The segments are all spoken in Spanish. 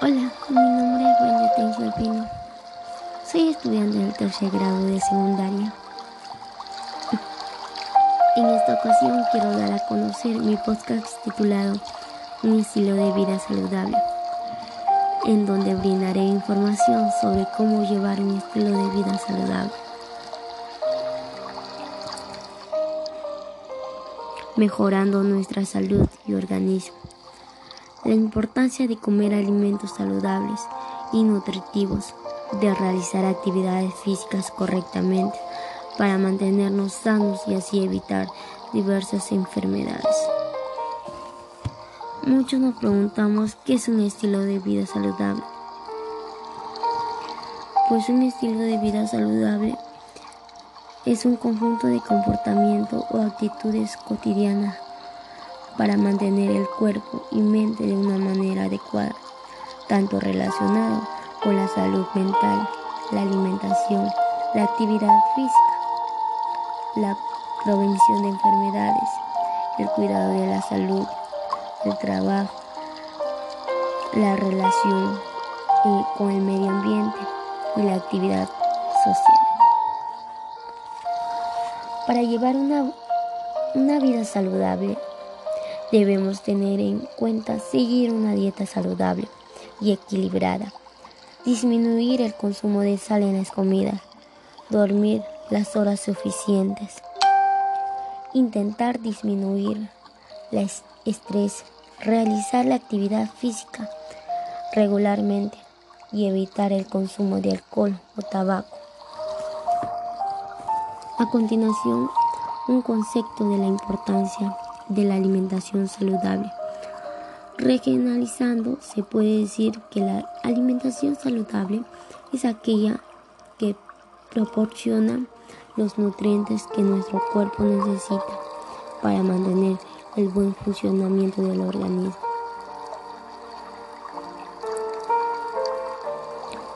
Hola, mi nombre es Wendy Tencio Alpino. Soy estudiante del tercer grado de secundaria. En esta ocasión quiero dar a conocer mi podcast titulado Un estilo de vida saludable, en donde brindaré información sobre cómo llevar un estilo de vida saludable. mejorando nuestra salud y organismo. La importancia de comer alimentos saludables y nutritivos, de realizar actividades físicas correctamente para mantenernos sanos y así evitar diversas enfermedades. Muchos nos preguntamos qué es un estilo de vida saludable. Pues un estilo de vida saludable es un conjunto de comportamiento o actitudes cotidianas para mantener el cuerpo y mente de una manera adecuada, tanto relacionado con la salud mental, la alimentación, la actividad física, la prevención de enfermedades, el cuidado de la salud, el trabajo, la relación con el medio ambiente y la actividad social. Para llevar una, una vida saludable, Debemos tener en cuenta seguir una dieta saludable y equilibrada, disminuir el consumo de sal en las comidas, dormir las horas suficientes, intentar disminuir el estrés, realizar la actividad física regularmente y evitar el consumo de alcohol o tabaco. A continuación, un concepto de la importancia de la alimentación saludable. Regionalizando, se puede decir que la alimentación saludable es aquella que proporciona los nutrientes que nuestro cuerpo necesita para mantener el buen funcionamiento del organismo.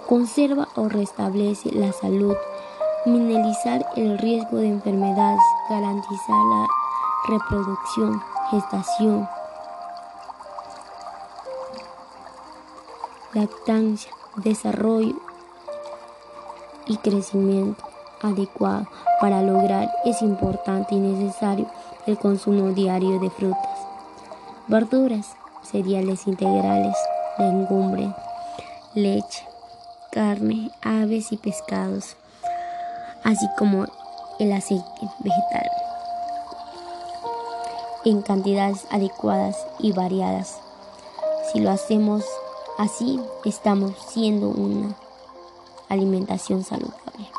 Conserva o restablece la salud, minimizar el riesgo de enfermedades, garantizar la reproducción, gestación, lactancia, desarrollo y crecimiento adecuado. Para lograr es importante y necesario el consumo diario de frutas, verduras, cereales integrales, legumbre, leche, carne, aves y pescados, así como el aceite vegetal en cantidades adecuadas y variadas. Si lo hacemos así, estamos siendo una alimentación saludable.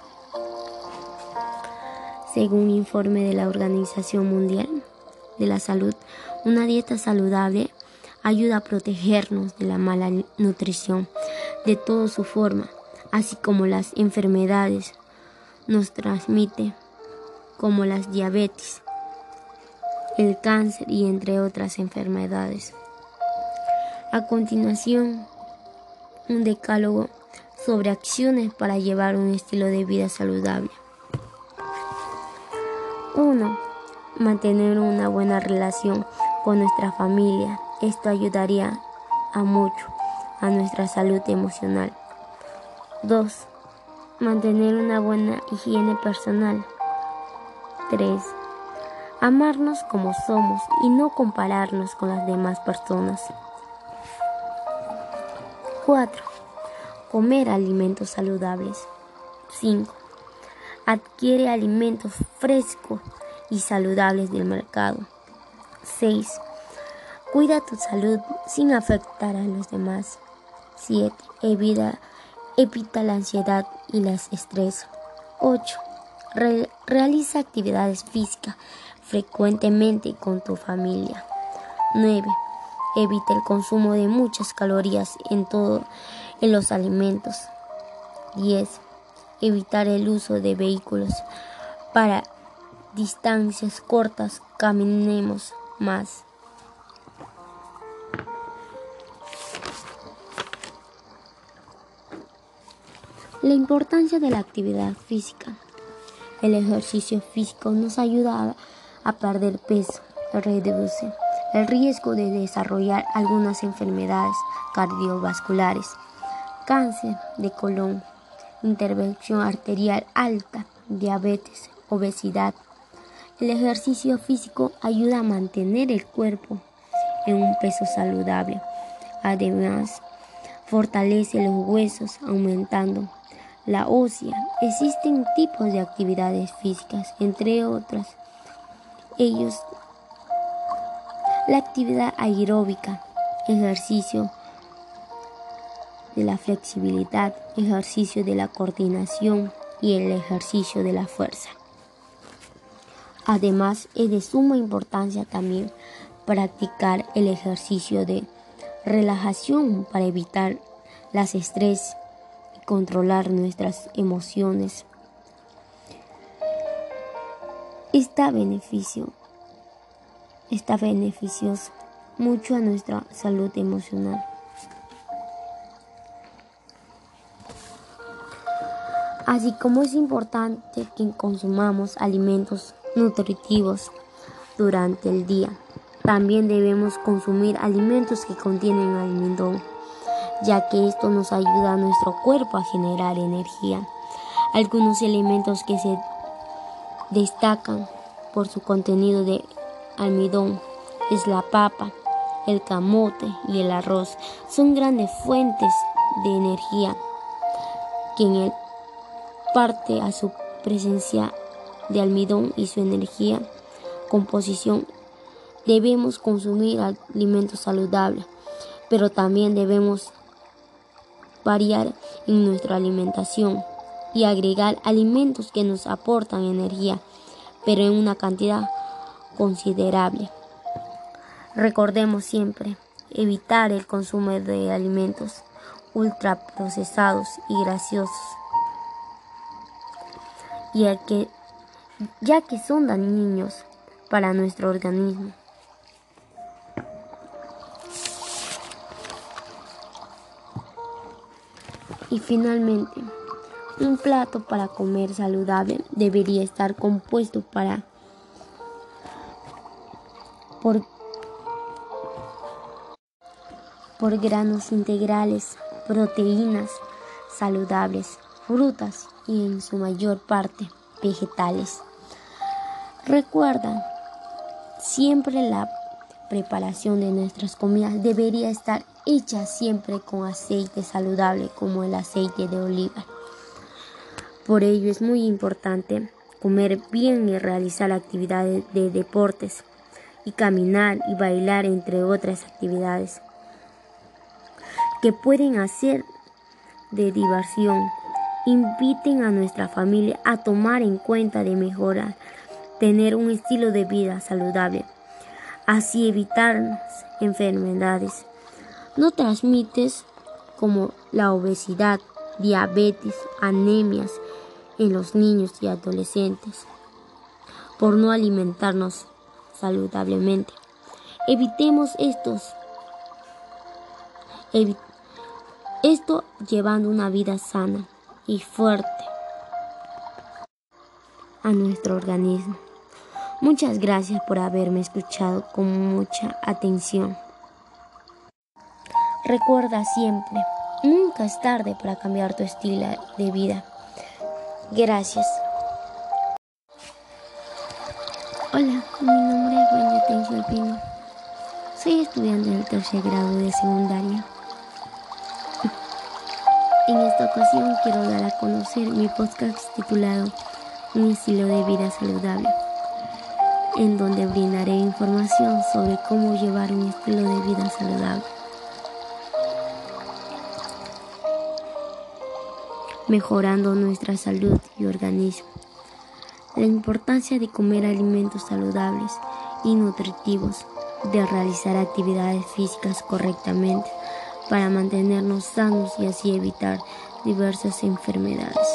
Según informe de la Organización Mundial de la Salud, una dieta saludable ayuda a protegernos de la mala nutrición de toda su forma, así como las enfermedades nos transmite, como las diabetes, el cáncer y entre otras enfermedades. A continuación, un decálogo sobre acciones para llevar un estilo de vida saludable. 1. Mantener una buena relación con nuestra familia. Esto ayudaría a mucho a nuestra salud emocional. 2. Mantener una buena higiene personal. 3 amarnos como somos y no compararnos con las demás personas. 4. Comer alimentos saludables. 5. Adquiere alimentos frescos y saludables del mercado. 6. Cuida tu salud sin afectar a los demás. 7. Evita, la ansiedad y las estrés. 8. realiza actividades físicas frecuentemente con tu familia. 9. Evita el consumo de muchas calorías en todo en los alimentos. 10. Evitar el uso de vehículos para distancias cortas. Caminemos más. La importancia de la actividad física. El ejercicio físico nos ayuda a a perder peso, reduce el riesgo de desarrollar algunas enfermedades cardiovasculares, cáncer de colon, intervención arterial alta, diabetes, obesidad. El ejercicio físico ayuda a mantener el cuerpo en un peso saludable. Además, fortalece los huesos aumentando la ósea. Existen tipos de actividades físicas, entre otras. Ellos, la actividad aeróbica, ejercicio de la flexibilidad, ejercicio de la coordinación y el ejercicio de la fuerza. Además, es de suma importancia también practicar el ejercicio de relajación para evitar las estrés y controlar nuestras emociones. Está beneficio, está beneficioso mucho a nuestra salud emocional. Así como es importante que consumamos alimentos nutritivos durante el día. También debemos consumir alimentos que contienen almidón, ya que esto nos ayuda a nuestro cuerpo a generar energía. Algunos elementos que se destacan por su contenido de almidón es la papa, el camote y el arroz. Son grandes fuentes de energía que en el parte a su presencia de almidón y su energía composición debemos consumir alimentos saludables, pero también debemos variar en nuestra alimentación y agregar alimentos que nos aportan energía, pero en una cantidad considerable. Recordemos siempre evitar el consumo de alimentos ultraprocesados y graciosos, que, ya que son dañinos para nuestro organismo. Y finalmente, un plato para comer saludable debería estar compuesto para por, por granos integrales, proteínas saludables, frutas y en su mayor parte vegetales. Recuerda, siempre la preparación de nuestras comidas debería estar hecha siempre con aceite saludable como el aceite de oliva. Por ello es muy importante comer bien y realizar actividades de deportes y caminar y bailar entre otras actividades que pueden hacer de diversión. Inviten a nuestra familia a tomar en cuenta de mejorar, tener un estilo de vida saludable, así evitar enfermedades no transmites como la obesidad, diabetes, anemias en los niños y adolescentes por no alimentarnos saludablemente. Evitemos estos. esto llevando una vida sana y fuerte a nuestro organismo. Muchas gracias por haberme escuchado con mucha atención. Recuerda siempre, nunca es tarde para cambiar tu estilo de vida. Gracias. Hola, mi nombre es Wendy Tencio Pino. Soy estudiante del tercer grado de secundaria. En esta ocasión quiero dar a conocer mi podcast titulado Un estilo de vida saludable, en donde brindaré información sobre cómo llevar un estilo de vida saludable. Mejorando nuestra salud y organismo. La importancia de comer alimentos saludables y nutritivos, de realizar actividades físicas correctamente para mantenernos sanos y así evitar diversas enfermedades.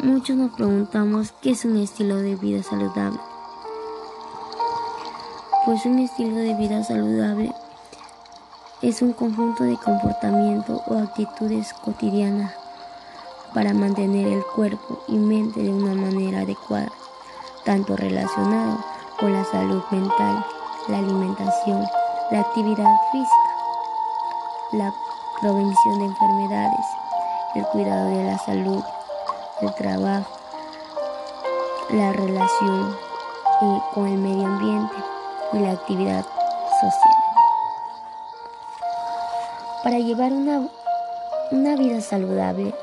Muchos nos preguntamos qué es un estilo de vida saludable. Pues un estilo de vida saludable es un conjunto de comportamiento o actitudes cotidianas para mantener el cuerpo y mente de una manera adecuada, tanto relacionado con la salud mental la alimentación, la actividad física, la prevención de enfermedades, el cuidado de la salud, el trabajo, la relación con el medio ambiente y la actividad social. Para llevar una, una vida saludable,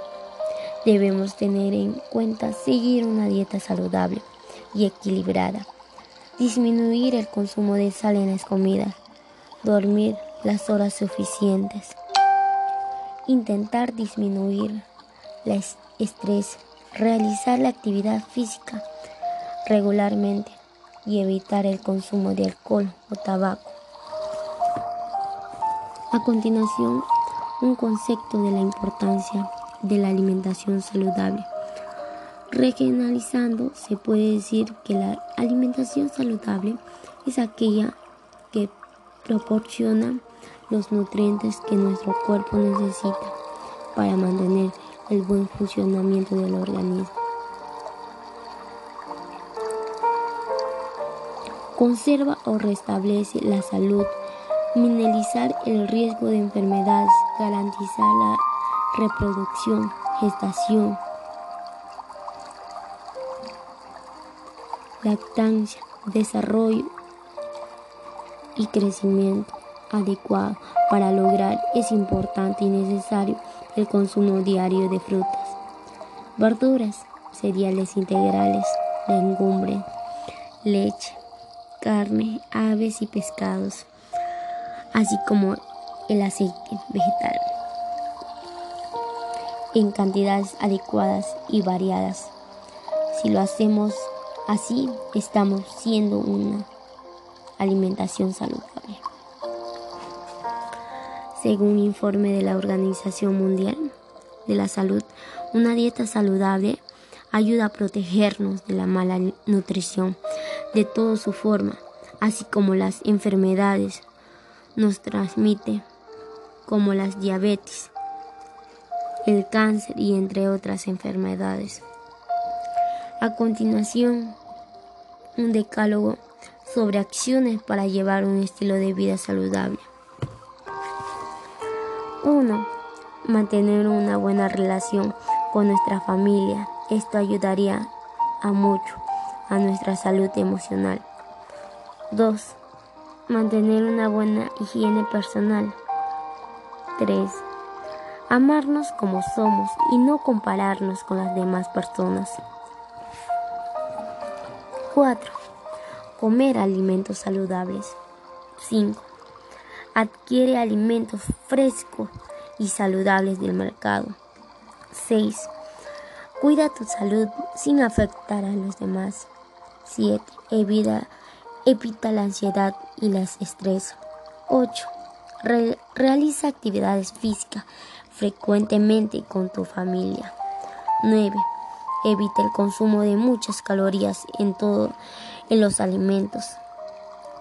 debemos tener en cuenta seguir una dieta saludable y equilibrada, disminuir el consumo de sal en las comidas, dormir las horas suficientes, intentar disminuir el estrés, realizar la actividad física regularmente y evitar el consumo de alcohol o tabaco. A continuación, un concepto de la importancia de la alimentación saludable. Regionalizando, se puede decir que la alimentación saludable es aquella que proporciona los nutrientes que nuestro cuerpo necesita para mantener el buen funcionamiento del organismo. Conserva o restablece la salud, minimizar el riesgo de enfermedades, garantizar la reproducción, gestación, lactancia, desarrollo y crecimiento adecuado. Para lograr es importante y necesario el consumo diario de frutas, verduras, cereales integrales, legumbres, leche, carne, aves y pescados, así como el aceite vegetal en cantidades adecuadas y variadas. Si lo hacemos así, estamos siendo una alimentación saludable. Según un informe de la Organización Mundial de la Salud, una dieta saludable ayuda a protegernos de la mala nutrición de toda su forma, así como las enfermedades nos transmite, como las diabetes, el cáncer y entre otras enfermedades. A continuación, un decálogo sobre acciones para llevar un estilo de vida saludable. 1. Mantener una buena relación con nuestra familia. Esto ayudaría a mucho a nuestra salud emocional. 2. Mantener una buena higiene personal. 3. Amarnos como somos y no compararnos con las demás personas. 4. Comer alimentos saludables. 5 adquiere alimentos frescos y saludables del mercado. 6. Cuida tu salud sin afectar a los demás. 7. Evita, evita la ansiedad y el estrés. 8. realiza actividades físicas frecuentemente con tu familia. 9. Evita el consumo de muchas calorías en todo en los alimentos.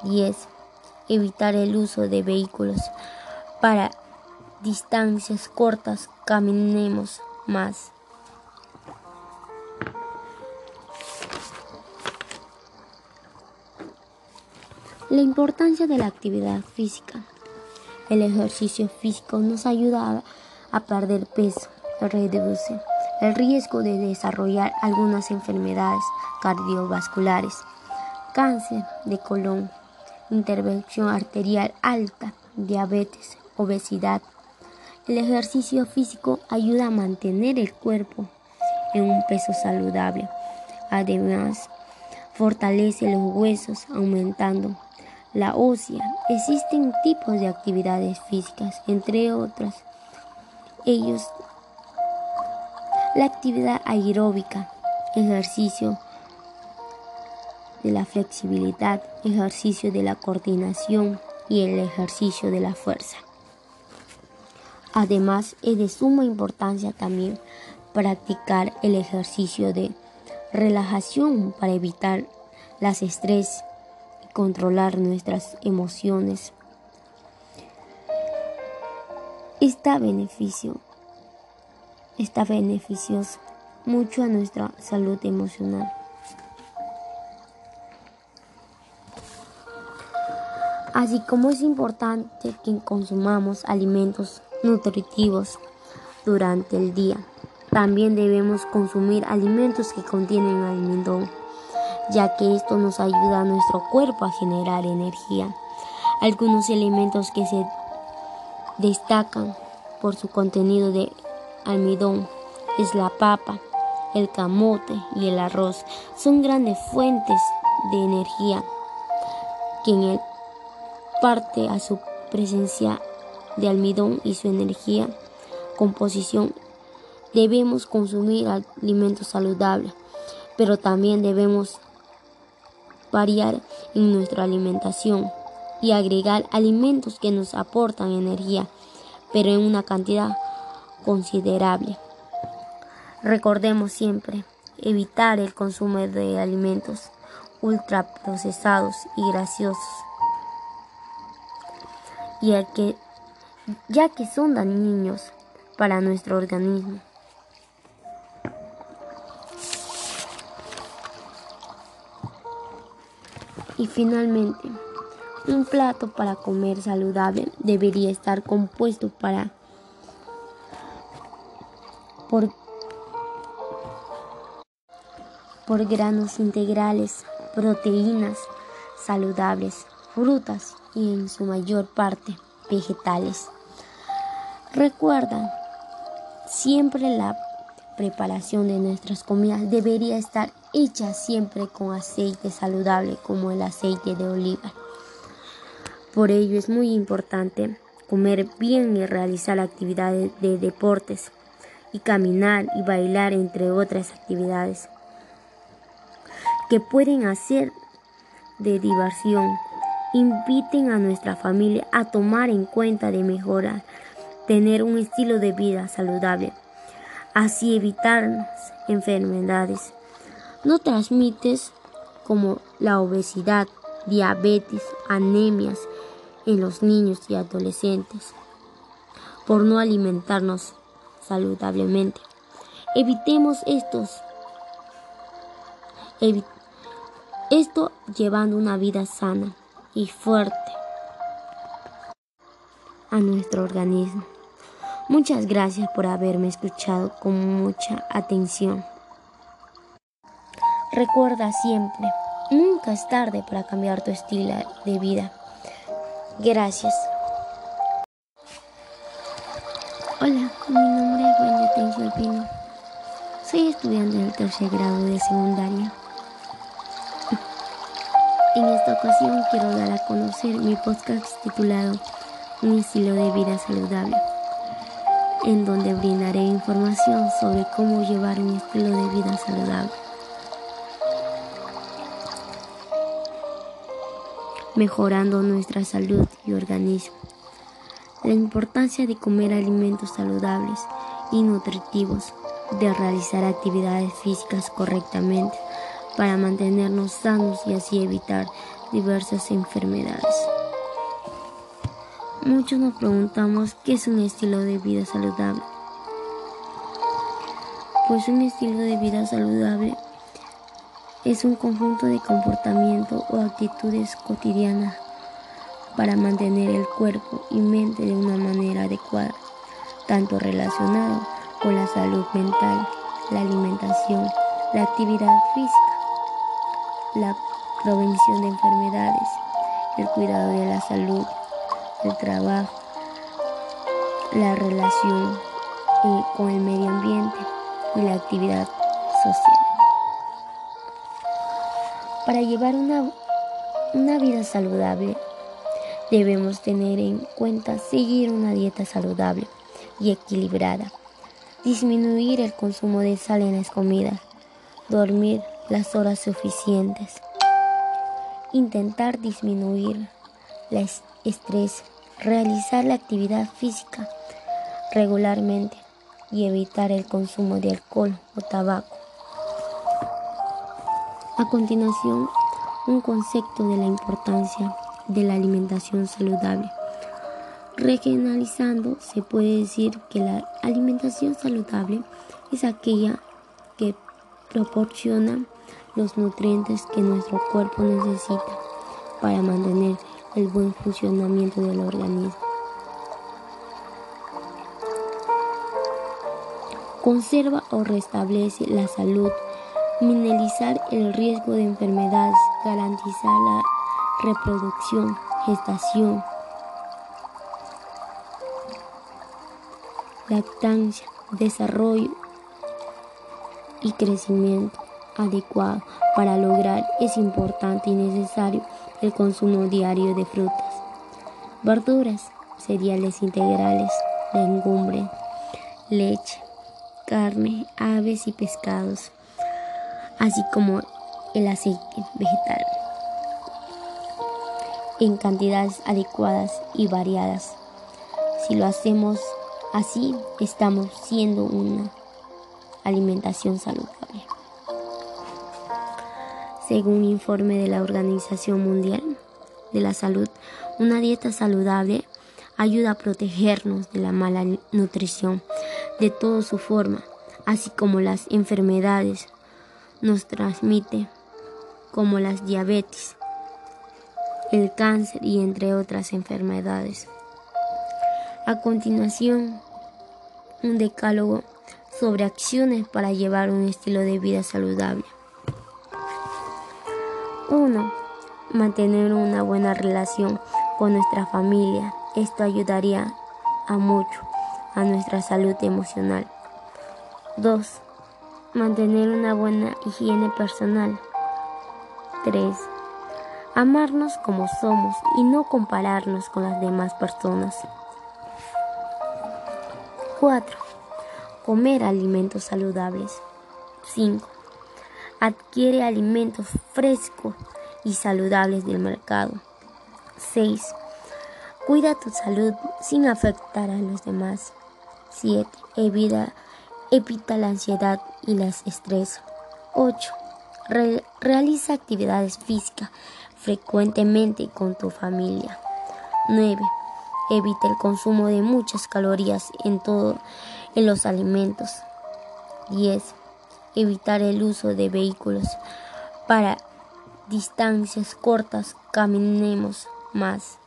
10 evitar el uso de vehículos. Para distancias cortas caminemos más. La importancia de la actividad física. El ejercicio físico nos ayuda a, perder peso, reduce el riesgo de desarrollar algunas enfermedades cardiovasculares, cáncer de colon, intervención arterial alta, diabetes, obesidad. El ejercicio físico ayuda a mantener el cuerpo en un peso saludable. Además, fortalece los huesos aumentando la ósea. Existen tipos de actividades físicas, entre otras. Ellos, la actividad aeróbica, ejercicio de la flexibilidad, ejercicio de la coordinación y el ejercicio de la fuerza. Además, es de suma importancia también practicar el ejercicio de relajación para evitar las estrés controlar nuestras emociones. Está beneficio, está beneficioso mucho a nuestra salud emocional. Así como es importante que consumamos alimentos nutritivos durante el día, también debemos consumir alimentos que contienen almidón, ya que esto nos ayuda a nuestro cuerpo a generar energía. Algunos elementos que se destacan por su contenido de almidón es la papa, el camote y el arroz. Son grandes fuentes de energía que en el parte a su presencia de almidón y su energía composición. Debemos consumir alimentos saludables, pero también debemos variar en nuestra alimentación y agregar alimentos que nos aportan energía, pero en una cantidad considerable. Recordemos siempre evitar el consumo de alimentos ultraprocesados y graciosos, ya que, ya que son dañinos para nuestro organismo. Y finalmente, un plato para comer saludable debería estar compuesto para por por granos integrales, proteínas saludables, frutas y en su mayor parte vegetales. Recuerda, siempre la preparación de nuestras comidas debería estar hecha siempre con aceite saludable como el aceite de oliva. Por ello es muy importante comer bien y realizar actividades de deportes y caminar y bailar entre otras actividades que pueden hacer de diversión. Inviten a nuestra familia a tomar en cuenta de mejorar, tener un estilo de vida saludable, así evitar enfermedades. No transmites como la obesidad, diabetes, anemias en los niños y adolescentes por no alimentarnos saludablemente. Evitemos estos esto llevando una vida sana y fuerte a nuestro organismo. Muchas gracias por haberme escuchado con mucha atención. Recuerda siempre, nunca es tarde para cambiar tu estilo de vida. Gracias. Hola, mi nombre es Wendy Tencio Pino. Soy estudiante del tercer grado de secundaria. En esta ocasión quiero dar a conocer mi podcast titulado Un estilo de vida saludable, en donde brindaré información sobre cómo llevar un estilo de vida saludable. Mejorando nuestra salud y organismo. La importancia de comer alimentos saludables y nutritivos, de realizar actividades físicas correctamente, para mantenernos sanos y así evitar diversas enfermedades. Muchos nos preguntamos qué es un estilo de vida saludable. Pues un estilo de vida saludable es un conjunto de comportamiento o actitudes cotidianas para mantener el cuerpo y mente de una manera adecuada, tanto relacionado con la salud mental, la alimentación, la actividad física, la prevención de enfermedades, el cuidado de la salud, el trabajo, la relación eh, con el medio ambiente y la actividad social. Para llevar una, una vida saludable, debemos tener en cuenta seguir una dieta saludable y equilibrada, disminuir el consumo de sal en las comidas, dormir las horas suficientes. Intentar disminuir el estrés, realizar la actividad física regularmente y evitar el consumo de alcohol o tabaco. A continuación, un concepto de la importancia de la alimentación saludable. Regionalizando, se puede decir que la alimentación saludable es aquella que proporciona los nutrientes que nuestro cuerpo necesita para mantener el buen funcionamiento del organismo. Conserva o restablece la salud, minimizar el riesgo de enfermedades, garantizar la reproducción, gestación, lactancia, desarrollo y crecimiento adecuado. Para lograr es importante y necesario el consumo diario de frutas, verduras, cereales integrales, legumbre, leche, carne, aves y pescados, así como el aceite vegetal en cantidades adecuadas y variadas. Si lo hacemos así, estamos siendo una alimentación saludable. Según un informe de la Organización Mundial de la Salud, una dieta saludable ayuda a protegernos de la mala nutrición de toda su forma, así como las enfermedades nos transmite, como las diabetes, el cáncer y entre otras enfermedades. A continuación, un decálogo sobre acciones para llevar un estilo de vida saludable. 1. Mantener una buena relación con nuestra familia. Esto ayudaría a mucho a nuestra salud emocional. 2. Mantener una buena higiene personal. 3. Amarnos como somos y no compararnos con las demás personas. 4. Comer alimentos saludables. 5. Adquiere alimentos frescos y saludables del mercado. 6. Cuida tu salud sin afectar a los demás. 7. Evita, evita la ansiedad y el estrés. 8. realiza actividades físicas frecuentemente con tu familia. 9. Evita el consumo de muchas calorías en todo en los alimentos. 10. Evitar el uso de vehículos para distancias cortas. Caminemos más.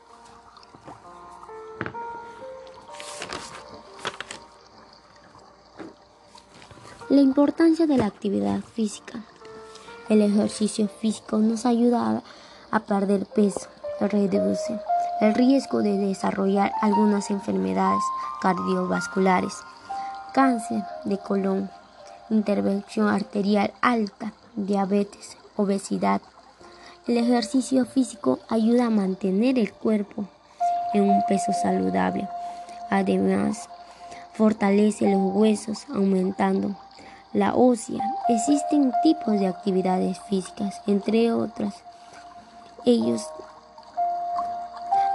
La importancia de la actividad física. El ejercicio físico nos ayuda a perder peso, reduce el riesgo de desarrollar algunas enfermedades cardiovasculares, cáncer de colon, intervención arterial alta, diabetes, obesidad. El ejercicio físico ayuda a mantener el cuerpo en un peso saludable. Además, fortalece los huesos aumentando la ósea. Existen tipos de actividades físicas, entre otras ellos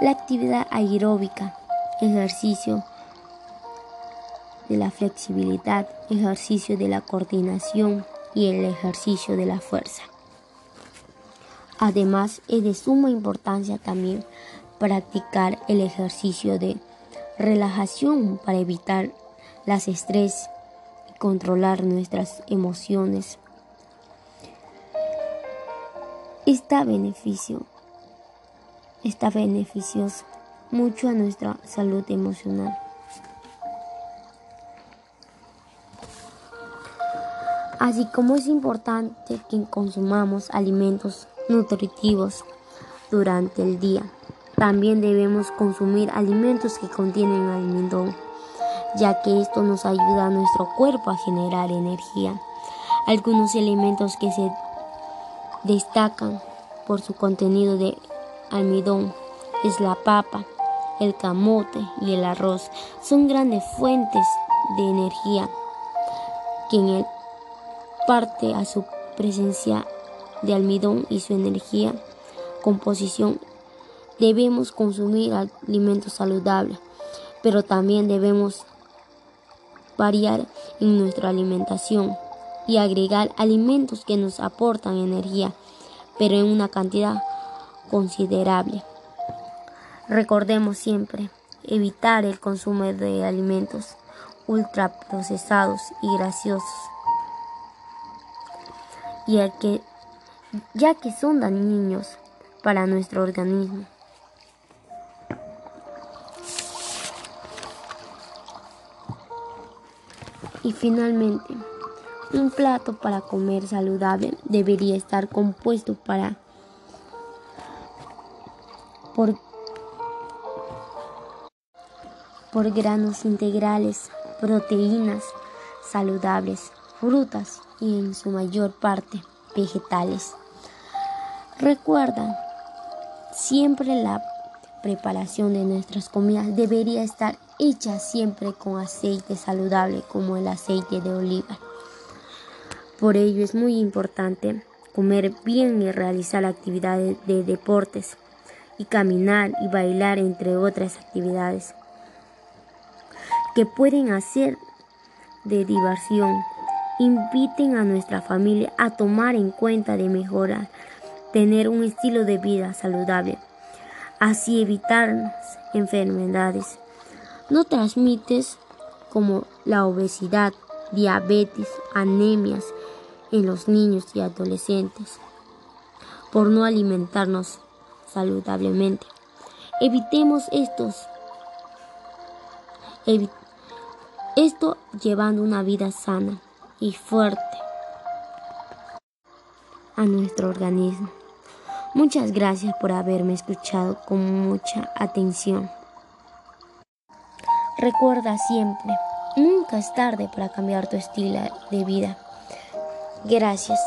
la actividad aeróbica, ejercicio de la flexibilidad, ejercicio de la coordinación y el ejercicio de la fuerza. Además, es de suma importancia también practicar el ejercicio de relajación para evitar las estrés controlar nuestras emociones Está beneficio, está beneficioso mucho a nuestra salud emocional. Así como es importante que consumamos alimentos nutritivos durante el día, también debemos consumir alimentos que contienen almidón, ya que esto nos ayuda a nuestro cuerpo a generar energía. Algunos alimentos que se destacan por su contenido de almidón es la papa, el camote y el arroz. Son grandes fuentes de energía que en el parte a su presencia de almidón y su energía composición debemos consumir alimentos saludables, pero también debemos variar en nuestra alimentación y agregar alimentos que nos aportan energía, pero en una cantidad considerable. Recordemos siempre evitar el consumo de alimentos ultraprocesados y graciosos, ya que, ya que son dañinos para nuestro organismo. Y finalmente, un plato para comer saludable debería estar compuesto para por, por granos integrales, proteínas saludables, frutas y en su mayor parte vegetales. Recuerda, siempre la preparación de nuestras comidas debería estar hecha siempre con aceite saludable como el aceite de oliva. Por ello es muy importante comer bien y realizar actividades de deportes y caminar y bailar entre otras actividades que pueden hacer de diversión. Inviten a nuestra familia a tomar en cuenta de mejorar, tener un estilo de vida saludable, así evitar enfermedades. No transmites como la obesidad, diabetes, anemias en los niños y adolescentes por no alimentarnos saludablemente. Evitemos estos. esto llevando una vida sana y fuerte a nuestro organismo. Muchas gracias por haberme escuchado con mucha atención. Recuerda siempre, nunca es tarde para cambiar tu estilo de vida. Gracias.